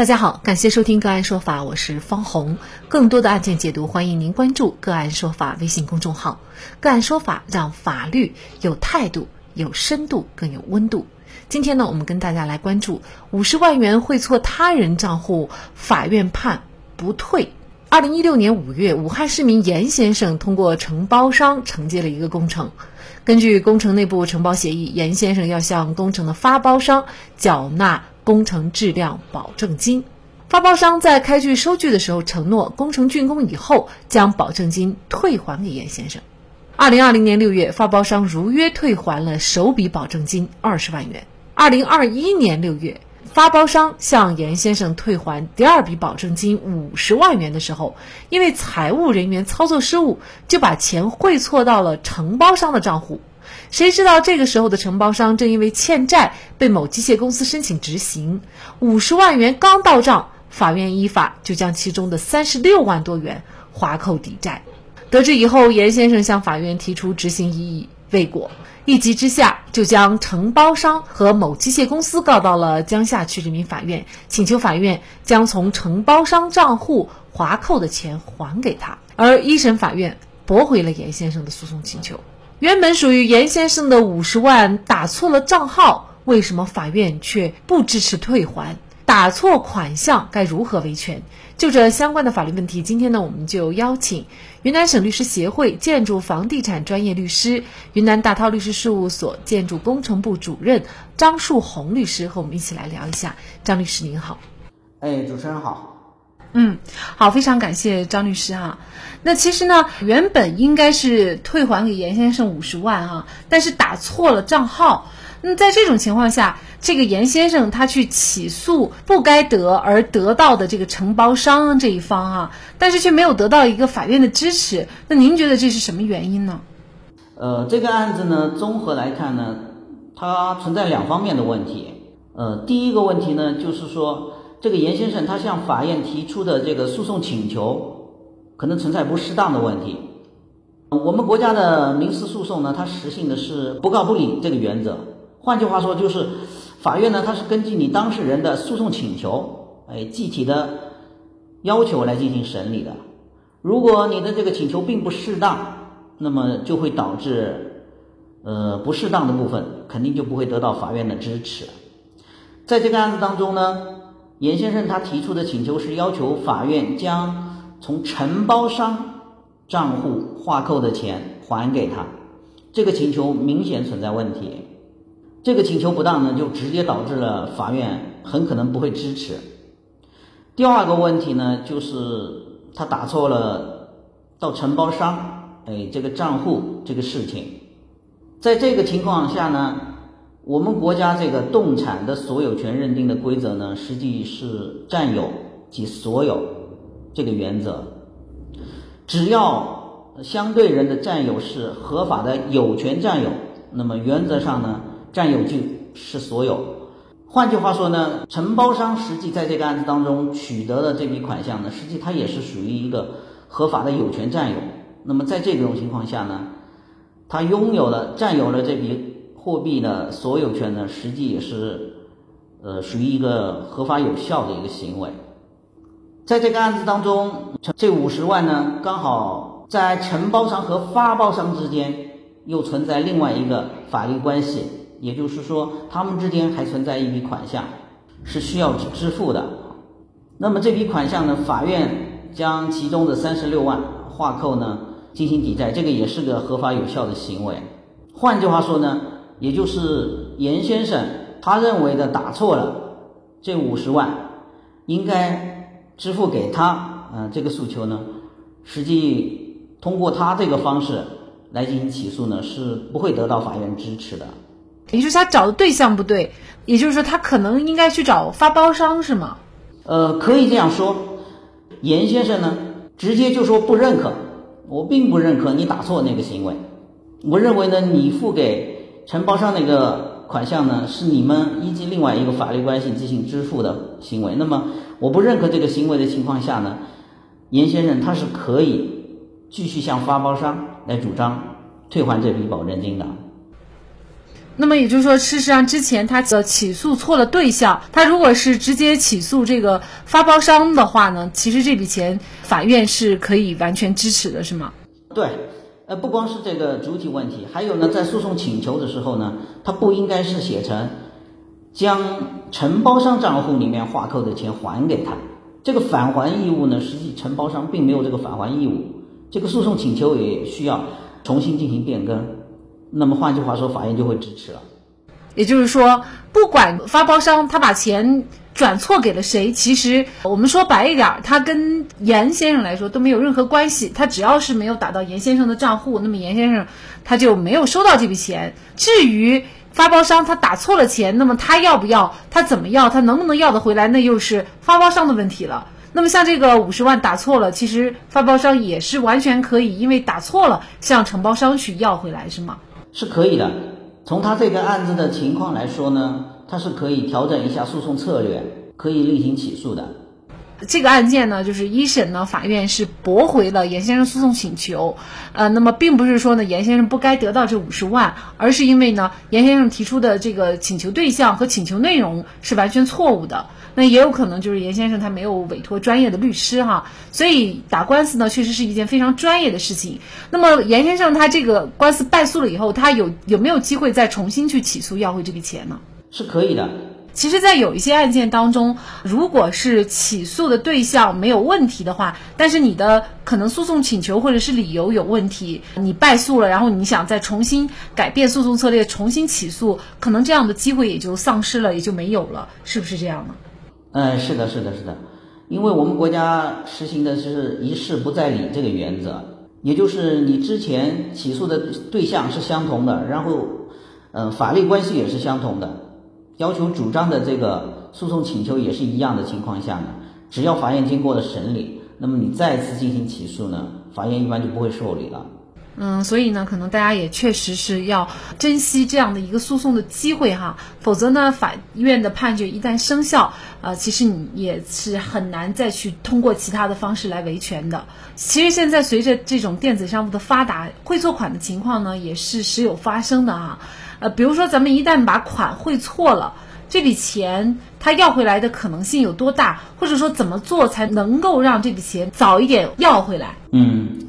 大家好，感谢收听个案说法，我是方红。更多的案件解读，欢迎您关注个案说法微信公众号。个案说法让法律有态度、有深度、更有温度。今天呢，我们跟大家来关注五十万元汇错他人账户，法院判不退。二零一六年五月，武汉市民严先生通过承包商承接了一个工程。根据工程内部承包协议，严先生要向工程的发包商缴纳。工程质量保证金，发包商在开具收据的时候承诺，工程竣工以后将保证金退还给严先生。二零二零年六月，发包商如约退还了首笔保证金二十万元。二零二一年六月，发包商向严先生退还第二笔保证金五十万元的时候，因为财务人员操作失误，就把钱汇错到了承包商的账户。谁知道这个时候的承包商正因为欠债被某机械公司申请执行，五十万元刚到账，法院依法就将其中的三十六万多元划扣抵债。得知以后，严先生向法院提出执行异议未果，一急之下就将承包商和某机械公司告到了江夏区人民法院，请求法院将从承包商账户划扣的钱还给他。而一审法院驳回了严先生的诉讼请求。原本属于严先生的五十万打错了账号，为什么法院却不支持退还？打错款项该如何维权？就这相关的法律问题，今天呢，我们就邀请云南省律师协会建筑房地产专业律师、云南大韬律师事务所建筑工程部主任张树红律师和我们一起来聊一下。张律师您好，哎，主持人好。嗯，好，非常感谢张律师哈。那其实呢，原本应该是退还给严先生五十万哈，但是打错了账号。那在这种情况下，这个严先生他去起诉不该得而得到的这个承包商这一方啊，但是却没有得到一个法院的支持。那您觉得这是什么原因呢？呃，这个案子呢，综合来看呢，它存在两方面的问题。呃，第一个问题呢，就是说。这个严先生他向法院提出的这个诉讼请求，可能存在不适当的问题。我们国家的民事诉讼呢，它实行的是不告不理这个原则。换句话说，就是法院呢，它是根据你当事人的诉讼请求，哎，具体的要求来进行审理的。如果你的这个请求并不适当，那么就会导致，呃，不适当的部分肯定就不会得到法院的支持。在这个案子当中呢。严先生他提出的请求是要求法院将从承包商账户划扣的钱还给他，这个请求明显存在问题，这个请求不当呢，就直接导致了法院很可能不会支持。第二个问题呢，就是他打错了到承包商哎这个账户这个事情，在这个情况下呢。我们国家这个动产的所有权认定的规则呢，实际是占有即所有这个原则。只要相对人的占有是合法的有权占有，那么原则上呢，占有就是所有。换句话说呢，承包商实际在这个案子当中取得的这笔款项呢，实际它也是属于一个合法的有权占有。那么在这种情况下呢，他拥有了占有了这笔。货币的所有权呢，实际也是，呃，属于一个合法有效的一个行为。在这个案子当中，这五十万呢，刚好在承包商和发包商之间又存在另外一个法律关系，也就是说，他们之间还存在一笔款项是需要支付的。那么这笔款项呢，法院将其中的三十六万划扣呢进行抵债，这个也是个合法有效的行为。换句话说呢。也就是严先生他认为的打错了这五十万应该支付给他，嗯，这个诉求呢，实际通过他这个方式来进行起诉呢，是不会得到法院支持的。也就是他找的对象不对，也就是说他可能应该去找发包商是吗？呃，可以这样说，严先生呢直接就说不认可，我并不认可你打错那个行为，我认为呢你付给。承包商那个款项呢，是你们依据另外一个法律关系进行支付的行为。那么，我不认可这个行为的情况下呢，严先生他是可以继续向发包商来主张退还这笔保证金的。那么也就是说，事实上之前他的起诉错了对象，他如果是直接起诉这个发包商的话呢，其实这笔钱法院是可以完全支持的，是吗？对，呃，不光是这个主体问题，还有呢，在诉讼请求的时候呢，它不应该是写成将承包商账户里面划扣的钱还给他，这个返还义务呢，实际承包商并没有这个返还义务，这个诉讼请求也需要重新进行变更。那么换句话说，法院就会支持了。也就是说，不管发包商他把钱转错给了谁，其实我们说白一点，他跟严先生来说都没有任何关系。他只要是没有打到严先生的账户，那么严先生他就没有收到这笔钱。至于发包商他打错了钱，那么他要不要，他怎么要，他能不能要得回来，那又是发包商的问题了。那么像这个五十万打错了，其实发包商也是完全可以因为打错了向承包商去要回来，是吗？是可以的。从他这个案子的情况来说呢，他是可以调整一下诉讼策略，可以另行起诉的。这个案件呢，就是一审呢，法院是驳回了严先生诉讼请求。呃，那么并不是说呢，严先生不该得到这五十万，而是因为呢，严先生提出的这个请求对象和请求内容是完全错误的。那也有可能就是严先生他没有委托专业的律师哈，所以打官司呢确实是一件非常专业的事情。那么严先生他这个官司败诉了以后，他有有没有机会再重新去起诉要回这笔钱呢？是可以的。其实，在有一些案件当中，如果是起诉的对象没有问题的话，但是你的可能诉讼请求或者是理由有问题，你败诉了，然后你想再重新改变诉讼策略，重新起诉，可能这样的机会也就丧失了，也就没有了，是不是这样呢？嗯，是的，是的，是的，因为我们国家实行的是一事不再理这个原则，也就是你之前起诉的对象是相同的，然后，嗯，法律关系也是相同的，要求主张的这个诉讼请求也是一样的情况下呢，只要法院经过了审理，那么你再次进行起诉呢，法院一般就不会受理了。嗯，所以呢，可能大家也确实是要珍惜这样的一个诉讼的机会哈，否则呢，法院的判决一旦生效，呃，其实你也是很难再去通过其他的方式来维权的。其实现在随着这种电子商务的发达，汇错款的情况呢，也是时有发生的啊。呃，比如说咱们一旦把款汇错了，这笔钱他要回来的可能性有多大？或者说怎么做才能够让这笔钱早一点要回来？嗯。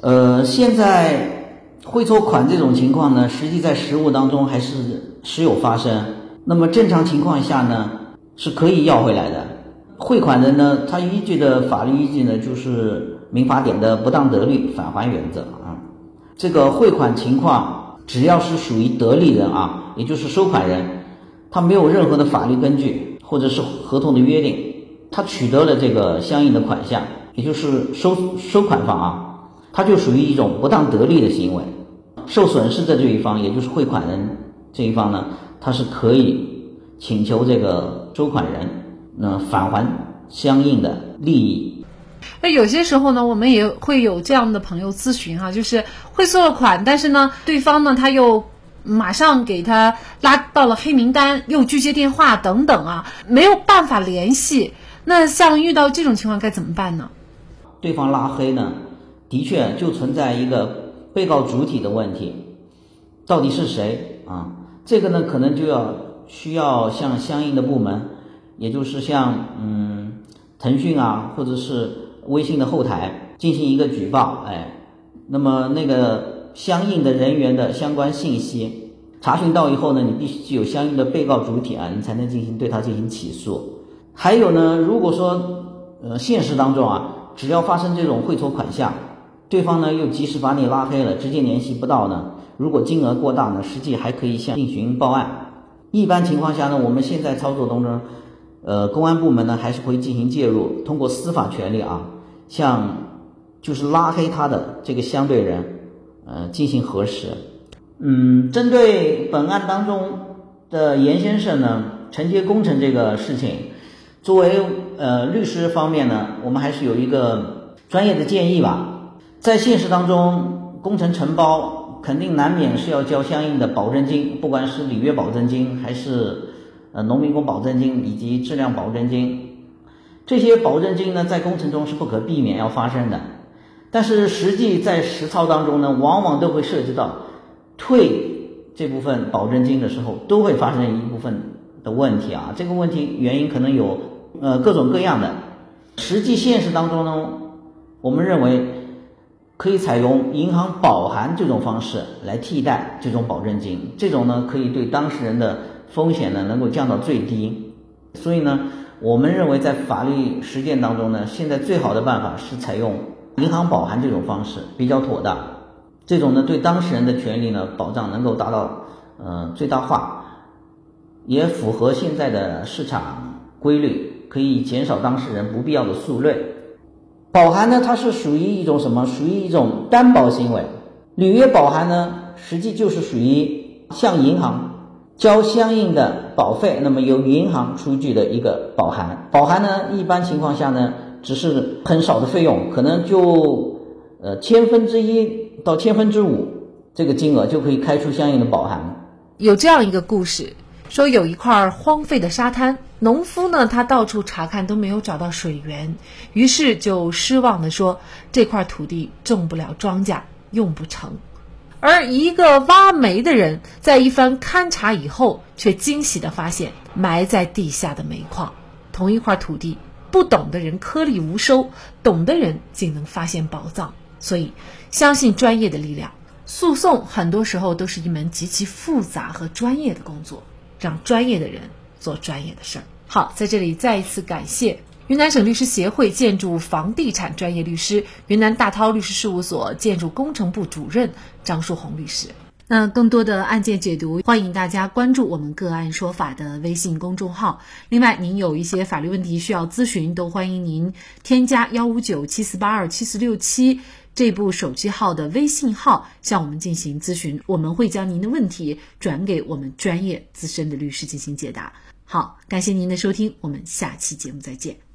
呃，现在汇错款这种情况呢，实际在实务当中还是时有发生。那么正常情况下呢，是可以要回来的。汇款人呢，他依据的法律依据呢，就是民法典的不当得利返还原则啊。这个汇款情况，只要是属于得利人啊，也就是收款人，他没有任何的法律根据或者是合同的约定，他取得了这个相应的款项，也就是收收款方啊。他就属于一种不当得利的行为，受损失的这一方，也就是汇款人这一方呢，他是可以请求这个收款人那返还相应的利益。那有些时候呢，我们也会有这样的朋友咨询哈，就是汇错了款，但是呢，对方呢他又马上给他拉到了黑名单，又拒接电话等等啊，没有办法联系。那像遇到这种情况该怎么办呢？对方拉黑呢？的确，就存在一个被告主体的问题，到底是谁啊？这个呢，可能就要需要向相应的部门，也就是像嗯腾讯啊，或者是微信的后台进行一个举报，哎，那么那个相应的人员的相关信息查询到以后呢，你必须具有相应的被告主体啊，你才能进行对他进行起诉。还有呢，如果说呃现实当中啊，只要发生这种汇错款项，对方呢又及时把你拉黑了，直接联系不到呢？如果金额过大呢，实际还可以向进行报案。一般情况下呢，我们现在操作当中，呃，公安部门呢还是会进行介入，通过司法权利啊，向就是拉黑他的这个相对人，呃，进行核实。嗯，针对本案当中的严先生呢，承接工程这个事情，作为呃律师方面呢，我们还是有一个专业的建议吧。在现实当中，工程承包肯定难免是要交相应的保证金，不管是履约保证金，还是呃农民工保证金以及质量保证金，这些保证金呢，在工程中是不可避免要发生的。但是实际在实操当中呢，往往都会涉及到退这部分保证金的时候，都会发生一部分的问题啊。这个问题原因可能有呃各种各样的。实际现实当中呢，我们认为可以采用银行保函这种方式来替代这种保证金，这种呢可以对当事人的风险呢能够降到最低。所以呢，我们认为在法律实践当中呢，现在最好的办法是采用银行保函这种方式，比较妥当。这种呢，对当事人的权利呢保障能够达到呃最大化，也符合现在的市场规律，可以减少当事人不必要的诉累。保函呢，它是属于一种什么？属于一种担保行为。履约保函呢，实际就是属于向银行交相应的保费，那么由银行出具的一个保函。保函呢，一般情况下呢，只是很少的费用，可能就呃千分之一。到千分之五这个金额就可以开出相应的保函。有这样一个故事，说有一块荒废的沙滩，农夫呢他到处查看都没有找到水源，于是就失望的说这块土地种不了庄稼，用不成。而一个挖煤的人在一番勘察以后，却惊喜的发现埋在地下的煤矿。同一块土地，不懂的人颗粒无收，懂的人竟能发现宝藏。所以，相信专业的力量。诉讼很多时候都是一门极其复杂和专业的工作，让专业的人做专业的事儿。好，在这里再一次感谢云南省律师协会建筑房地产专业律师、云南大韬律师事务所建筑工程部主任张树红律师。那更多的案件解读，欢迎大家关注我们“个案说法”的微信公众号。另外，您有一些法律问题需要咨询，都欢迎您添加幺五九七四八二七四六七。这部手机号的微信号向我们进行咨询，我们会将您的问题转给我们专业资深的律师进行解答。好，感谢您的收听，我们下期节目再见。